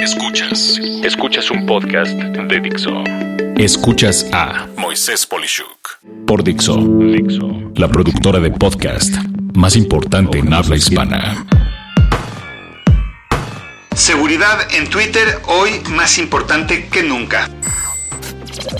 Escuchas. Escuchas un podcast de Dixo. Escuchas a Moisés Polishuk por Dixo. Dixo. La productora de podcast más importante en habla hispana. Seguridad en Twitter hoy más importante que nunca.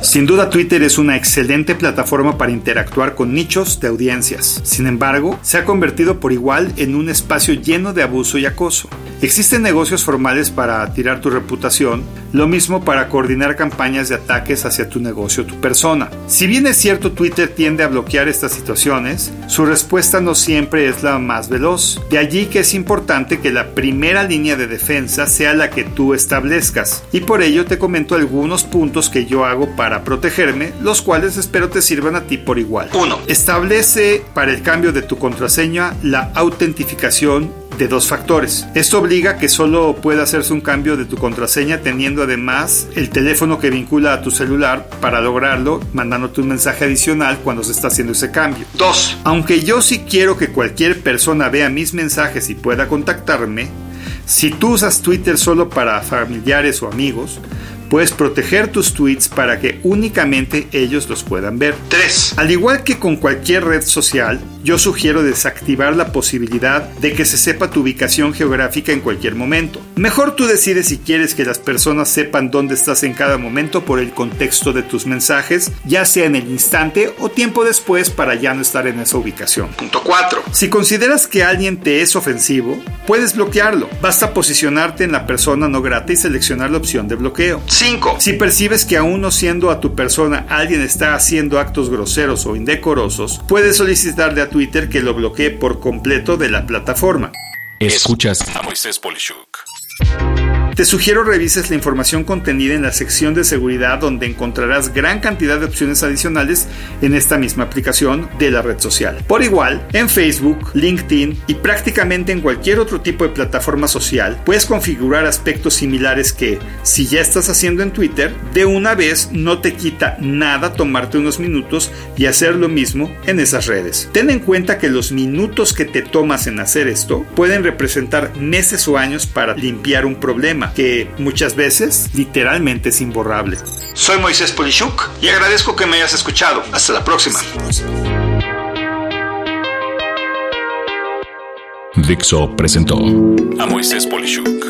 Sin duda Twitter es una excelente plataforma para interactuar con nichos de audiencias. Sin embargo, se ha convertido por igual en un espacio lleno de abuso y acoso. Existen negocios formales para tirar tu reputación, lo mismo para coordinar campañas de ataques hacia tu negocio o tu persona. Si bien es cierto Twitter tiende a bloquear estas situaciones, su respuesta no siempre es la más veloz. De allí que es importante que la primera línea de defensa sea la que tú establezcas. Y por ello te comento algunos puntos que yo hago para protegerme, los cuales espero te sirvan a ti por igual. 1. Establece para el cambio de tu contraseña la autentificación de dos factores. Esto obliga a que solo pueda hacerse un cambio de tu contraseña teniendo además el teléfono que vincula a tu celular para lograrlo, mandándote un mensaje adicional cuando se está haciendo ese cambio. 2. Aunque yo sí quiero que cualquier persona vea mis mensajes y pueda contactarme, si tú usas Twitter solo para familiares o amigos, Puedes proteger tus tweets para que únicamente ellos los puedan ver. 3. Al igual que con cualquier red social, yo sugiero desactivar la posibilidad de que se sepa tu ubicación geográfica en cualquier momento. Mejor tú decides si quieres que las personas sepan dónde estás en cada momento por el contexto de tus mensajes, ya sea en el instante o tiempo después para ya no estar en esa ubicación. Punto 4. Si consideras que alguien te es ofensivo, puedes bloquearlo. Basta posicionarte en la persona no grata y seleccionar la opción de bloqueo. 5. Si percibes que aún no siendo a tu persona alguien está haciendo actos groseros o indecorosos, puedes solicitarle a Twitter que lo bloquee por completo de la plataforma. Escuchas a Moisés Polishuk. Te sugiero revises la información contenida en la sección de seguridad donde encontrarás gran cantidad de opciones adicionales en esta misma aplicación de la red social. Por igual, en Facebook, LinkedIn y prácticamente en cualquier otro tipo de plataforma social, puedes configurar aspectos similares que, si ya estás haciendo en Twitter, de una vez no te quita nada tomarte unos minutos y hacer lo mismo en esas redes. Ten en cuenta que los minutos que te tomas en hacer esto pueden representar meses o años para limpiar un problema que muchas veces literalmente es imborrable. Soy Moisés Polishuk y agradezco que me hayas escuchado. Hasta la próxima. Dixo presentó a Moisés Polishuk